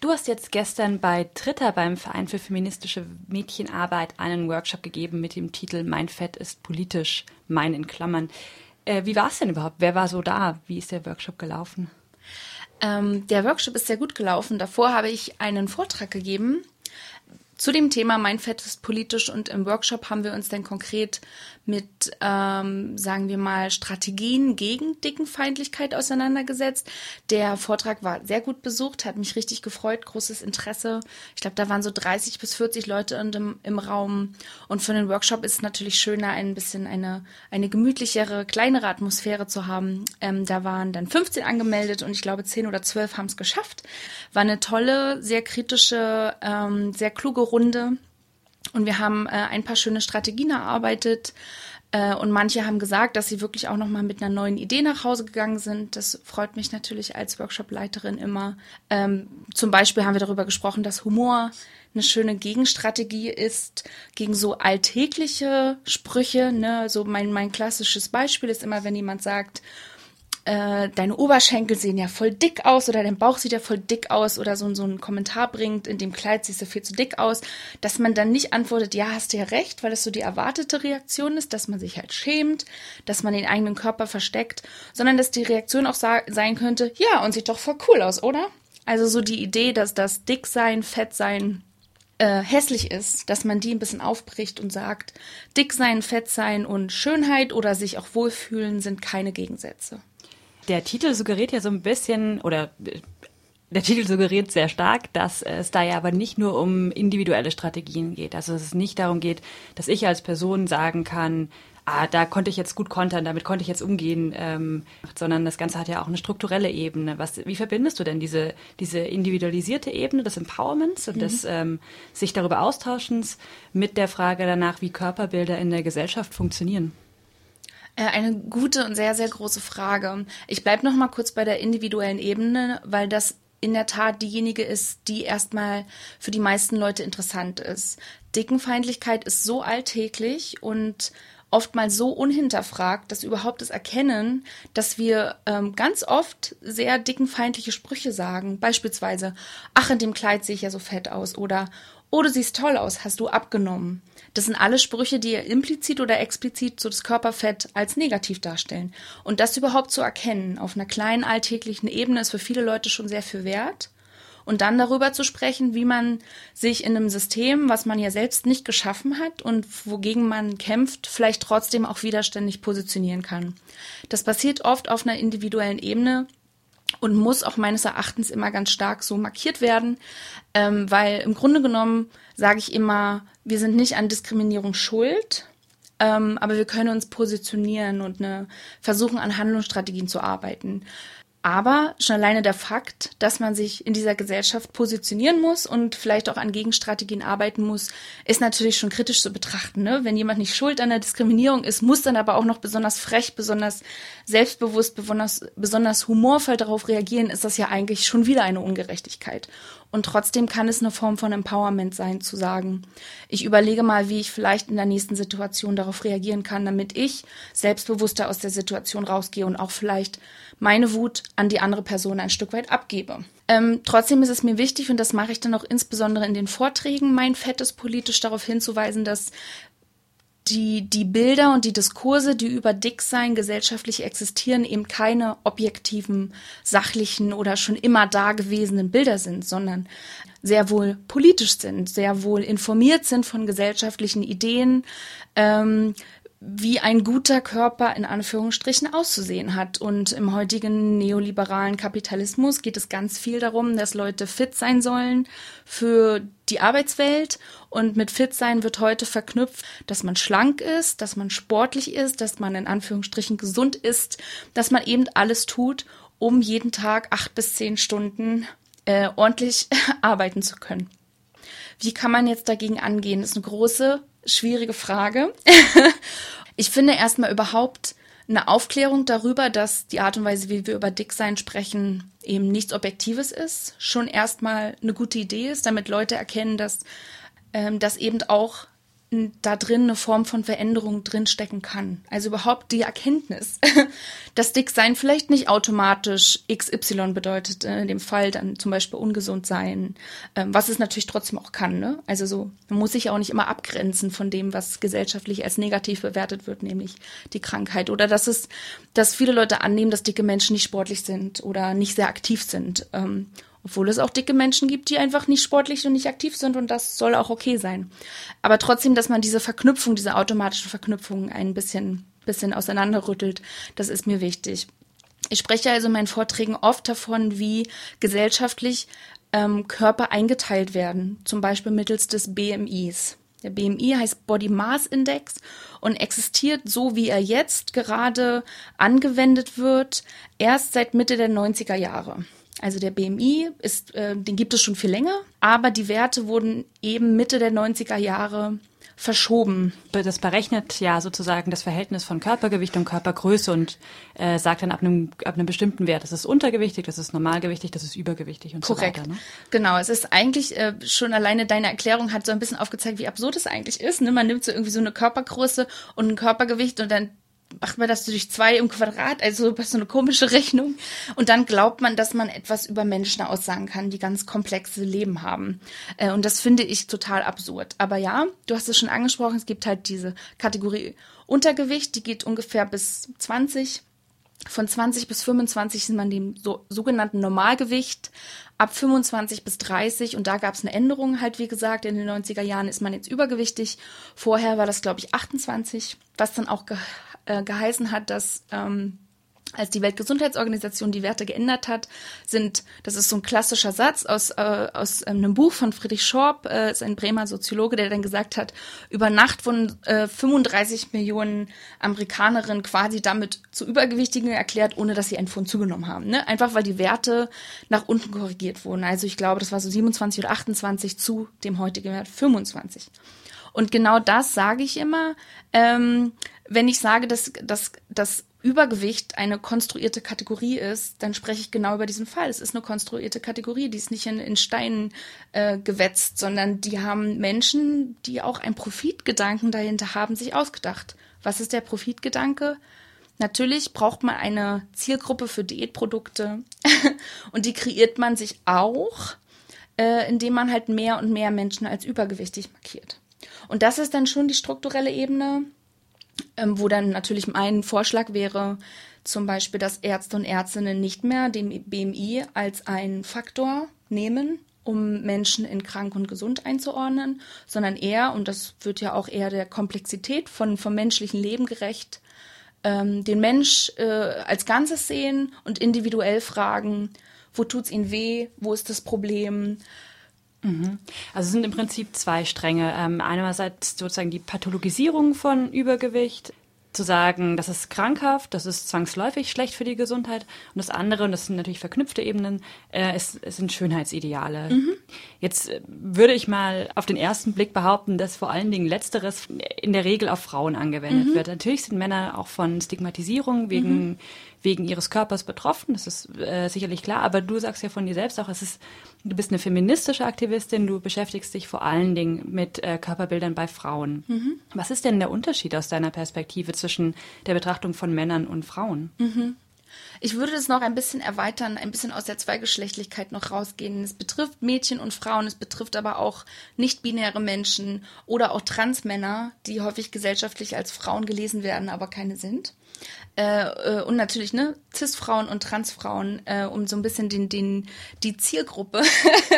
Du hast jetzt gestern bei Tritter beim Verein für feministische Mädchenarbeit einen Workshop gegeben mit dem Titel Mein Fett ist politisch, mein in Klammern. Äh, wie war es denn überhaupt? Wer war so da? Wie ist der Workshop gelaufen? Ähm, der Workshop ist sehr gut gelaufen. Davor habe ich einen Vortrag gegeben zu dem Thema Mein Fett ist politisch und im Workshop haben wir uns dann konkret mit, ähm, sagen wir mal, Strategien gegen Dickenfeindlichkeit auseinandergesetzt. Der Vortrag war sehr gut besucht, hat mich richtig gefreut, großes Interesse. Ich glaube, da waren so 30 bis 40 Leute im, im Raum. Und für den Workshop ist es natürlich schöner, ein bisschen eine, eine gemütlichere, kleinere Atmosphäre zu haben. Ähm, da waren dann 15 angemeldet und ich glaube, 10 oder 12 haben es geschafft. War eine tolle, sehr kritische, ähm, sehr kluge Runde. Und wir haben äh, ein paar schöne Strategien erarbeitet. Äh, und manche haben gesagt, dass sie wirklich auch nochmal mit einer neuen Idee nach Hause gegangen sind. Das freut mich natürlich als Workshop-Leiterin immer. Ähm, zum Beispiel haben wir darüber gesprochen, dass Humor eine schöne Gegenstrategie ist gegen so alltägliche Sprüche. Ne? So mein, mein klassisches Beispiel ist immer, wenn jemand sagt, äh, deine Oberschenkel sehen ja voll dick aus oder dein Bauch sieht ja voll dick aus oder so, so einen Kommentar bringt, in dem Kleid siehst du viel zu dick aus, dass man dann nicht antwortet, ja, hast du ja recht, weil das so die erwartete Reaktion ist, dass man sich halt schämt, dass man den eigenen Körper versteckt, sondern dass die Reaktion auch sein könnte, ja, und sieht doch voll cool aus, oder? Also so die Idee, dass das Dicksein, Fettsein äh, hässlich ist, dass man die ein bisschen aufbricht und sagt, dick sein, fett sein und Schönheit oder sich auch wohlfühlen sind keine Gegensätze der Titel suggeriert ja so ein bisschen, oder äh, der Titel suggeriert sehr stark, dass es da ja aber nicht nur um individuelle Strategien geht. Also dass es nicht darum geht, dass ich als Person sagen kann, ah, da konnte ich jetzt gut kontern, damit konnte ich jetzt umgehen, ähm, sondern das Ganze hat ja auch eine strukturelle Ebene. Was, wie verbindest du denn diese, diese individualisierte Ebene des Empowerments und mhm. des ähm, sich darüber Austauschens mit der Frage danach, wie Körperbilder in der Gesellschaft funktionieren? Äh, eine gute und sehr, sehr große Frage. Ich bleibe noch mal kurz bei der individuellen Ebene, weil das in der Tat diejenige ist, die erstmal für die meisten Leute interessant ist. Dickenfeindlichkeit ist so alltäglich und oftmals so unhinterfragt, dass überhaupt das Erkennen, dass wir ähm, ganz oft sehr dickenfeindliche Sprüche sagen. Beispielsweise, ach, in dem Kleid sehe ich ja so fett aus oder Oh, du siehst toll aus, hast du abgenommen. Das sind alle Sprüche, die implizit oder explizit so das Körperfett als negativ darstellen. Und das überhaupt zu erkennen auf einer kleinen alltäglichen Ebene ist für viele Leute schon sehr viel wert. Und dann darüber zu sprechen, wie man sich in einem System, was man ja selbst nicht geschaffen hat und wogegen man kämpft, vielleicht trotzdem auch widerständig positionieren kann. Das passiert oft auf einer individuellen Ebene, und muss auch meines Erachtens immer ganz stark so markiert werden, ähm, weil im Grunde genommen sage ich immer, wir sind nicht an Diskriminierung schuld, ähm, aber wir können uns positionieren und eine, versuchen an Handlungsstrategien zu arbeiten. Aber schon alleine der Fakt, dass man sich in dieser Gesellschaft positionieren muss und vielleicht auch an Gegenstrategien arbeiten muss, ist natürlich schon kritisch zu betrachten. Ne? Wenn jemand nicht schuld an der Diskriminierung ist, muss dann aber auch noch besonders frech, besonders selbstbewusst, besonders, besonders humorvoll darauf reagieren, ist das ja eigentlich schon wieder eine Ungerechtigkeit. Und trotzdem kann es eine Form von Empowerment sein, zu sagen, ich überlege mal, wie ich vielleicht in der nächsten Situation darauf reagieren kann, damit ich selbstbewusster aus der Situation rausgehe und auch vielleicht meine Wut an die andere Person ein Stück weit abgebe. Ähm, trotzdem ist es mir wichtig, und das mache ich dann auch insbesondere in den Vorträgen, mein Fettes politisch darauf hinzuweisen, dass die, die Bilder und die Diskurse, die über Dicksein gesellschaftlich existieren, eben keine objektiven, sachlichen oder schon immer dagewesenen Bilder sind, sondern sehr wohl politisch sind, sehr wohl informiert sind von gesellschaftlichen Ideen, ähm, wie ein guter Körper in Anführungsstrichen auszusehen hat. Und im heutigen neoliberalen Kapitalismus geht es ganz viel darum, dass Leute fit sein sollen für die Arbeitswelt. Und mit fit sein wird heute verknüpft, dass man schlank ist, dass man sportlich ist, dass man in Anführungsstrichen gesund ist, dass man eben alles tut, um jeden Tag acht bis zehn Stunden äh, ordentlich arbeiten zu können. Wie kann man jetzt dagegen angehen? Das ist eine große schwierige Frage. ich finde erstmal überhaupt eine Aufklärung darüber, dass die Art und Weise, wie wir über Dicksein sprechen, eben nichts Objektives ist, schon erstmal eine gute Idee ist, damit Leute erkennen, dass ähm, das eben auch da drin eine Form von Veränderung drinstecken kann. Also überhaupt die Erkenntnis, dass Dicksein vielleicht nicht automatisch XY bedeutet, in dem Fall dann zum Beispiel ungesund sein, ähm, was es natürlich trotzdem auch kann. Ne? Also so, man muss sich auch nicht immer abgrenzen von dem, was gesellschaftlich als negativ bewertet wird, nämlich die Krankheit. Oder dass es, dass viele Leute annehmen, dass dicke Menschen nicht sportlich sind oder nicht sehr aktiv sind. Obwohl es auch dicke Menschen gibt, die einfach nicht sportlich und nicht aktiv sind und das soll auch okay sein. Aber trotzdem, dass man diese Verknüpfung, diese automatische Verknüpfung ein bisschen, bisschen auseinanderrüttelt, das ist mir wichtig. Ich spreche also in meinen Vorträgen oft davon, wie gesellschaftlich ähm, Körper eingeteilt werden, zum Beispiel mittels des BMIs. Der BMI heißt Body Mass Index und existiert so, wie er jetzt gerade angewendet wird, erst seit Mitte der 90er Jahre. Also der BMI ist, äh, den gibt es schon viel länger, aber die Werte wurden eben Mitte der 90er Jahre verschoben. Das berechnet ja sozusagen das Verhältnis von Körpergewicht und Körpergröße und äh, sagt dann ab einem, ab einem bestimmten Wert, das ist untergewichtig, das ist normalgewichtig, das ist übergewichtig und Korrekt. so weiter. Ne? Genau, es ist eigentlich äh, schon alleine deine Erklärung hat so ein bisschen aufgezeigt, wie absurd es eigentlich ist. Ne? Man nimmt so irgendwie so eine Körpergröße und ein Körpergewicht und dann macht man das durch zwei im Quadrat, also so eine komische Rechnung. Und dann glaubt man, dass man etwas über Menschen aussagen kann, die ganz komplexe Leben haben. Äh, und das finde ich total absurd. Aber ja, du hast es schon angesprochen, es gibt halt diese Kategorie Untergewicht, die geht ungefähr bis 20. Von 20 bis 25 sind man dem so, sogenannten Normalgewicht. Ab 25 bis 30, und da gab es eine Änderung halt, wie gesagt, in den 90er Jahren ist man jetzt übergewichtig. Vorher war das, glaube ich, 28, was dann auch äh, geheißen hat, dass ähm, als die Weltgesundheitsorganisation die Werte geändert hat, sind, das ist so ein klassischer Satz aus, äh, aus einem Buch von Friedrich Schorb, äh, ist ein Bremer Soziologe, der dann gesagt hat, über Nacht wurden äh, 35 Millionen Amerikanerinnen quasi damit zu Übergewichtigen erklärt, ohne dass sie einen Pfund zugenommen haben. Ne? Einfach weil die Werte nach unten korrigiert wurden. Also ich glaube, das war so 27 oder 28 zu dem heutigen Wert 25. Und genau das sage ich immer, ähm, wenn ich sage, dass, dass, dass Übergewicht eine konstruierte Kategorie ist, dann spreche ich genau über diesen Fall. Es ist eine konstruierte Kategorie, die ist nicht in, in Steinen äh, gewetzt, sondern die haben Menschen, die auch einen Profitgedanken dahinter haben, sich ausgedacht. Was ist der Profitgedanke? Natürlich braucht man eine Zielgruppe für Diätprodukte und die kreiert man sich auch, äh, indem man halt mehr und mehr Menschen als übergewichtig markiert. Und das ist dann schon die strukturelle Ebene, ähm, wo dann natürlich mein Vorschlag wäre, zum Beispiel, dass Ärzte und Ärztinnen nicht mehr den BMI als einen Faktor nehmen, um Menschen in krank und gesund einzuordnen, sondern eher, und das wird ja auch eher der Komplexität von, vom menschlichen Leben gerecht, ähm, den Mensch äh, als Ganzes sehen und individuell fragen, wo tut's ihn weh, wo ist das Problem. Also es sind im Prinzip zwei Stränge. Ähm, einerseits sozusagen die Pathologisierung von Übergewicht, zu sagen, das ist krankhaft, das ist zwangsläufig schlecht für die Gesundheit. Und das andere, und das sind natürlich verknüpfte Ebenen, äh, es, es sind Schönheitsideale. Mhm. Jetzt äh, würde ich mal auf den ersten Blick behaupten, dass vor allen Dingen Letzteres in der Regel auf Frauen angewendet mhm. wird. Natürlich sind Männer auch von Stigmatisierung wegen mhm wegen ihres Körpers betroffen, das ist äh, sicherlich klar, aber du sagst ja von dir selbst auch, es ist, du bist eine feministische Aktivistin, du beschäftigst dich vor allen Dingen mit äh, Körperbildern bei Frauen. Mhm. Was ist denn der Unterschied aus deiner Perspektive zwischen der Betrachtung von Männern und Frauen? Mhm. Ich würde das noch ein bisschen erweitern, ein bisschen aus der Zweigeschlechtlichkeit noch rausgehen. Es betrifft Mädchen und Frauen, es betrifft aber auch nicht-binäre Menschen oder auch Transmänner, die häufig gesellschaftlich als Frauen gelesen werden, aber keine sind. Äh, äh, und natürlich ne Cis-Frauen und Transfrauen, äh, um so ein bisschen den, den die Zielgruppe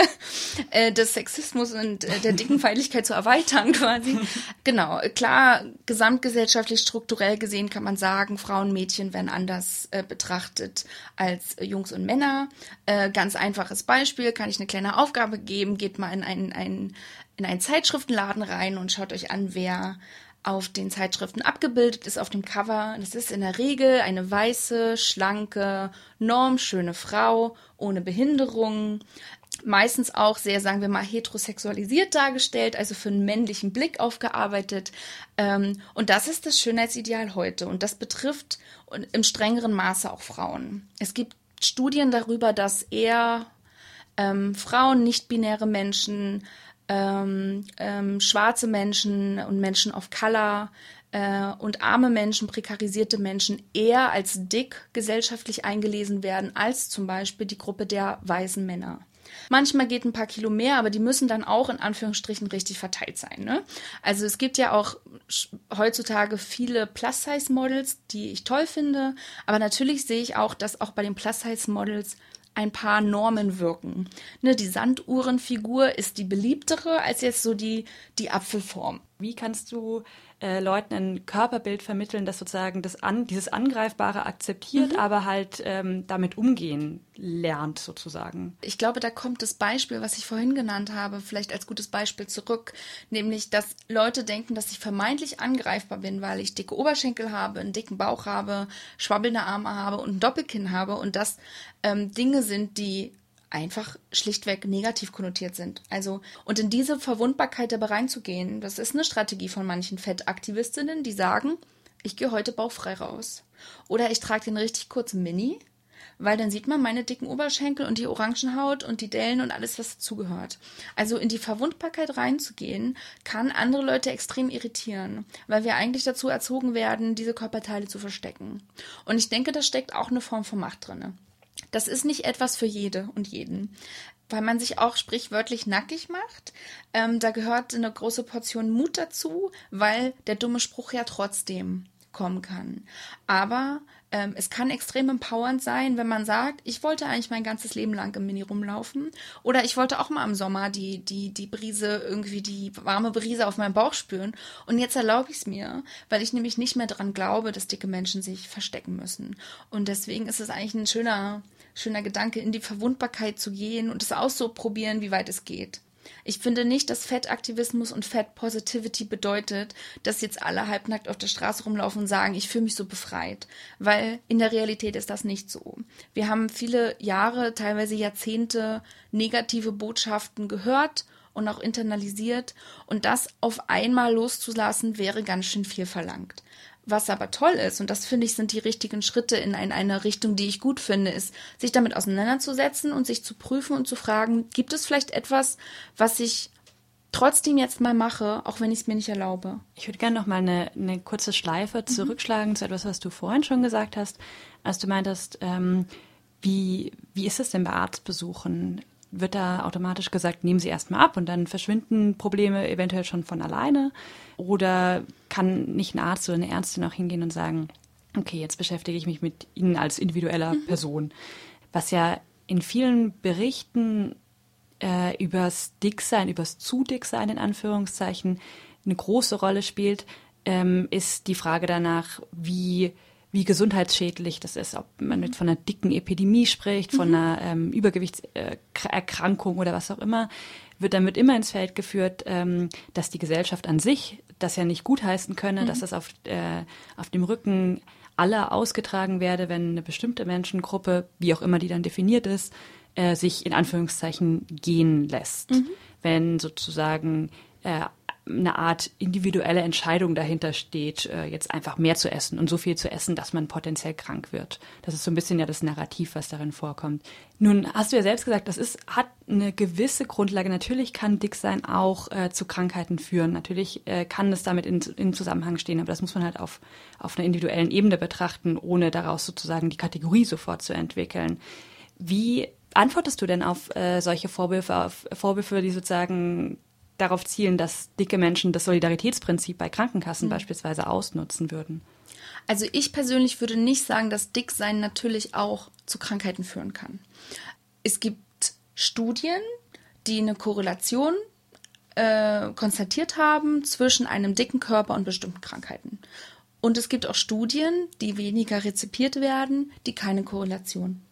äh, des Sexismus und äh, der Dickenfeindlichkeit zu erweitern quasi. genau, klar, gesamtgesellschaftlich strukturell gesehen kann man sagen, Frauen, Mädchen werden anders äh, betrachtet als Jungs und Männer. Äh, ganz einfaches Beispiel, kann ich eine kleine Aufgabe geben, geht mal in einen, einen in einen Zeitschriftenladen rein und schaut euch an, wer auf den Zeitschriften abgebildet ist auf dem Cover. Das ist in der Regel eine weiße, schlanke, normschöne Frau ohne Behinderung. Meistens auch sehr, sagen wir mal, heterosexualisiert dargestellt, also für einen männlichen Blick aufgearbeitet. Ähm, und das ist das Schönheitsideal heute. Und das betrifft im strengeren Maße auch Frauen. Es gibt Studien darüber, dass eher ähm, Frauen, nicht-binäre Menschen, ähm, ähm, schwarze Menschen und Menschen of Color äh, und arme Menschen, prekarisierte Menschen eher als dick gesellschaftlich eingelesen werden als zum Beispiel die Gruppe der weißen Männer. Manchmal geht ein paar Kilo mehr, aber die müssen dann auch in Anführungsstrichen richtig verteilt sein. Ne? Also es gibt ja auch heutzutage viele Plus-Size-Models, die ich toll finde, aber natürlich sehe ich auch, dass auch bei den Plus-Size-Models ein paar Normen wirken. Ne, die Sanduhrenfigur ist die beliebtere als jetzt so die, die Apfelform. Wie kannst du äh, Leuten ein Körperbild vermitteln, das sozusagen das an, dieses Angreifbare akzeptiert, mhm. aber halt ähm, damit umgehen lernt sozusagen. Ich glaube, da kommt das Beispiel, was ich vorhin genannt habe, vielleicht als gutes Beispiel zurück, nämlich, dass Leute denken, dass ich vermeintlich angreifbar bin, weil ich dicke Oberschenkel habe, einen dicken Bauch habe, schwabbelnde Arme habe und ein Doppelkinn habe und das ähm, Dinge sind, die einfach schlichtweg negativ konnotiert sind. Also, und in diese Verwundbarkeit dabei reinzugehen, das ist eine Strategie von manchen Fettaktivistinnen, die sagen, ich gehe heute bauchfrei raus. Oder ich trage den richtig kurzen Mini, weil dann sieht man meine dicken Oberschenkel und die Orangenhaut und die Dellen und alles, was dazugehört. Also in die Verwundbarkeit reinzugehen, kann andere Leute extrem irritieren, weil wir eigentlich dazu erzogen werden, diese Körperteile zu verstecken. Und ich denke, da steckt auch eine Form von Macht drinne. Das ist nicht etwas für jede und jeden, weil man sich auch sprichwörtlich nackig macht. Ähm, da gehört eine große Portion Mut dazu, weil der dumme Spruch ja trotzdem kommen kann. Aber ähm, es kann extrem empowernd sein, wenn man sagt, ich wollte eigentlich mein ganzes Leben lang im Mini rumlaufen oder ich wollte auch mal im Sommer die, die, die Brise, irgendwie die warme Brise auf meinem Bauch spüren und jetzt erlaube ich es mir, weil ich nämlich nicht mehr daran glaube, dass dicke Menschen sich verstecken müssen. Und deswegen ist es eigentlich ein schöner, schöner Gedanke, in die Verwundbarkeit zu gehen und es auszuprobieren, wie weit es geht. Ich finde nicht, dass Fettaktivismus und Fat Positivity bedeutet, dass jetzt alle halbnackt auf der Straße rumlaufen und sagen, ich fühle mich so befreit. Weil in der Realität ist das nicht so. Wir haben viele Jahre, teilweise Jahrzehnte negative Botschaften gehört und auch internalisiert. Und das auf einmal loszulassen, wäre ganz schön viel verlangt. Was aber toll ist, und das finde ich sind die richtigen Schritte in eine Richtung, die ich gut finde, ist, sich damit auseinanderzusetzen und sich zu prüfen und zu fragen, gibt es vielleicht etwas, was ich trotzdem jetzt mal mache, auch wenn ich es mir nicht erlaube. Ich würde gerne noch mal eine, eine kurze Schleife mhm. zurückschlagen zu etwas, was du vorhin schon gesagt hast, als du meintest, ähm, wie, wie ist es denn bei Arztbesuchen? Wird da automatisch gesagt, nehmen Sie erstmal ab und dann verschwinden Probleme eventuell schon von alleine? Oder kann nicht ein Arzt oder eine Ärztin auch hingehen und sagen, okay, jetzt beschäftige ich mich mit Ihnen als individueller mhm. Person? Was ja in vielen Berichten äh, übers Dicksein, übers zu Dicksein in Anführungszeichen eine große Rolle spielt, ähm, ist die Frage danach, wie wie gesundheitsschädlich das ist, ob man jetzt von einer dicken Epidemie spricht, von mhm. einer ähm, Übergewichtserkrankung oder was auch immer, wird damit immer ins Feld geführt, ähm, dass die Gesellschaft an sich das ja nicht gutheißen könne, mhm. dass das auf, äh, auf dem Rücken aller ausgetragen werde, wenn eine bestimmte Menschengruppe, wie auch immer die dann definiert ist, äh, sich in Anführungszeichen gehen lässt. Mhm. Wenn sozusagen äh, eine Art individuelle Entscheidung dahinter steht, äh, jetzt einfach mehr zu essen und so viel zu essen, dass man potenziell krank wird. Das ist so ein bisschen ja das Narrativ, was darin vorkommt. Nun hast du ja selbst gesagt, das ist, hat eine gewisse Grundlage. Natürlich kann Dicksein auch äh, zu Krankheiten führen. Natürlich äh, kann es damit in, in Zusammenhang stehen, aber das muss man halt auf, auf einer individuellen Ebene betrachten, ohne daraus sozusagen die Kategorie sofort zu entwickeln. Wie antwortest du denn auf äh, solche Vorwürfe, auf Vorwürfe, die sozusagen darauf zielen, dass dicke Menschen das Solidaritätsprinzip bei Krankenkassen mhm. beispielsweise ausnutzen würden? Also ich persönlich würde nicht sagen, dass Dicksein natürlich auch zu Krankheiten führen kann. Es gibt Studien, die eine Korrelation äh, konstatiert haben zwischen einem dicken Körper und bestimmten Krankheiten. Und es gibt auch Studien, die weniger rezipiert werden, die keine Korrelation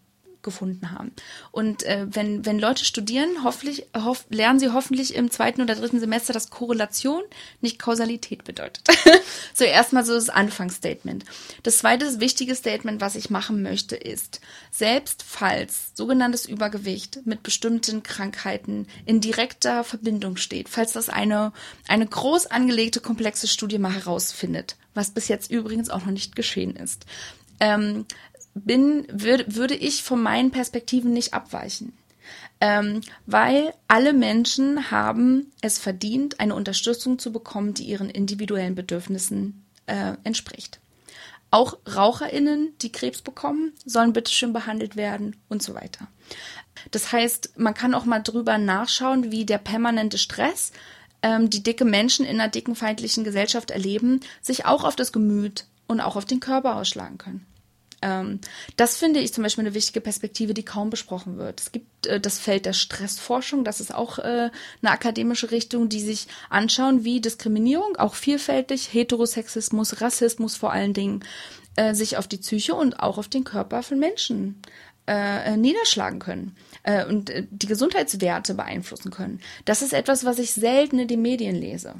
gefunden haben. Und äh, wenn, wenn Leute studieren, hoffentlich, hoff, lernen sie hoffentlich im zweiten oder dritten Semester, dass Korrelation nicht Kausalität bedeutet. so erstmal so das Anfangsstatement. Das zweite wichtige Statement, was ich machen möchte, ist, selbst falls sogenanntes Übergewicht mit bestimmten Krankheiten in direkter Verbindung steht, falls das eine, eine groß angelegte, komplexe Studie mal herausfindet, was bis jetzt übrigens auch noch nicht geschehen ist, ähm, bin, würd, würde ich von meinen Perspektiven nicht abweichen. Ähm, weil alle Menschen haben es verdient, eine Unterstützung zu bekommen, die ihren individuellen Bedürfnissen äh, entspricht. Auch RaucherInnen, die Krebs bekommen, sollen bitteschön behandelt werden und so weiter. Das heißt, man kann auch mal drüber nachschauen, wie der permanente Stress, ähm, die dicke Menschen in einer dickenfeindlichen Gesellschaft erleben, sich auch auf das Gemüt und auch auf den Körper ausschlagen können. Ähm, das finde ich zum Beispiel eine wichtige Perspektive, die kaum besprochen wird. Es gibt äh, das Feld der Stressforschung, das ist auch äh, eine akademische Richtung, die sich anschauen, wie Diskriminierung, auch vielfältig, Heterosexismus, Rassismus vor allen Dingen, äh, sich auf die Psyche und auch auf den Körper von Menschen äh, niederschlagen können äh, und äh, die Gesundheitswerte beeinflussen können. Das ist etwas, was ich selten in den Medien lese.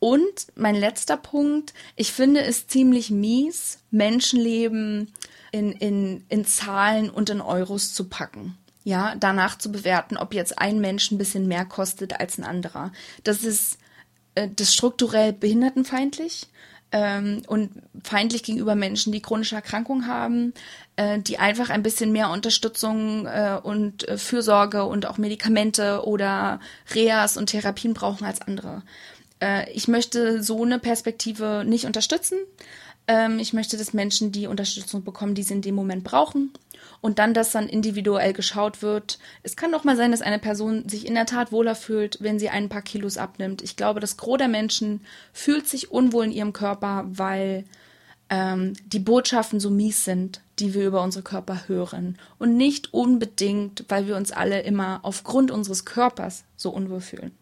Und mein letzter Punkt, ich finde es ziemlich mies, Menschenleben in, in, in Zahlen und in Euros zu packen. Ja, danach zu bewerten, ob jetzt ein Mensch ein bisschen mehr kostet als ein anderer. Das ist äh, das strukturell behindertenfeindlich ähm, und feindlich gegenüber Menschen, die chronische Erkrankungen haben, äh, die einfach ein bisschen mehr Unterstützung äh, und äh, Fürsorge und auch Medikamente oder Reas und Therapien brauchen als andere. Äh, ich möchte so eine Perspektive nicht unterstützen. Ähm, ich möchte, dass Menschen die Unterstützung bekommen, die sie in dem Moment brauchen. Und dann, dass dann individuell geschaut wird. Es kann doch mal sein, dass eine Person sich in der Tat wohler fühlt, wenn sie ein paar Kilos abnimmt. Ich glaube, das Gros der Menschen fühlt sich unwohl in ihrem Körper, weil ähm, die Botschaften so mies sind, die wir über unsere Körper hören. Und nicht unbedingt, weil wir uns alle immer aufgrund unseres Körpers so unwohl fühlen.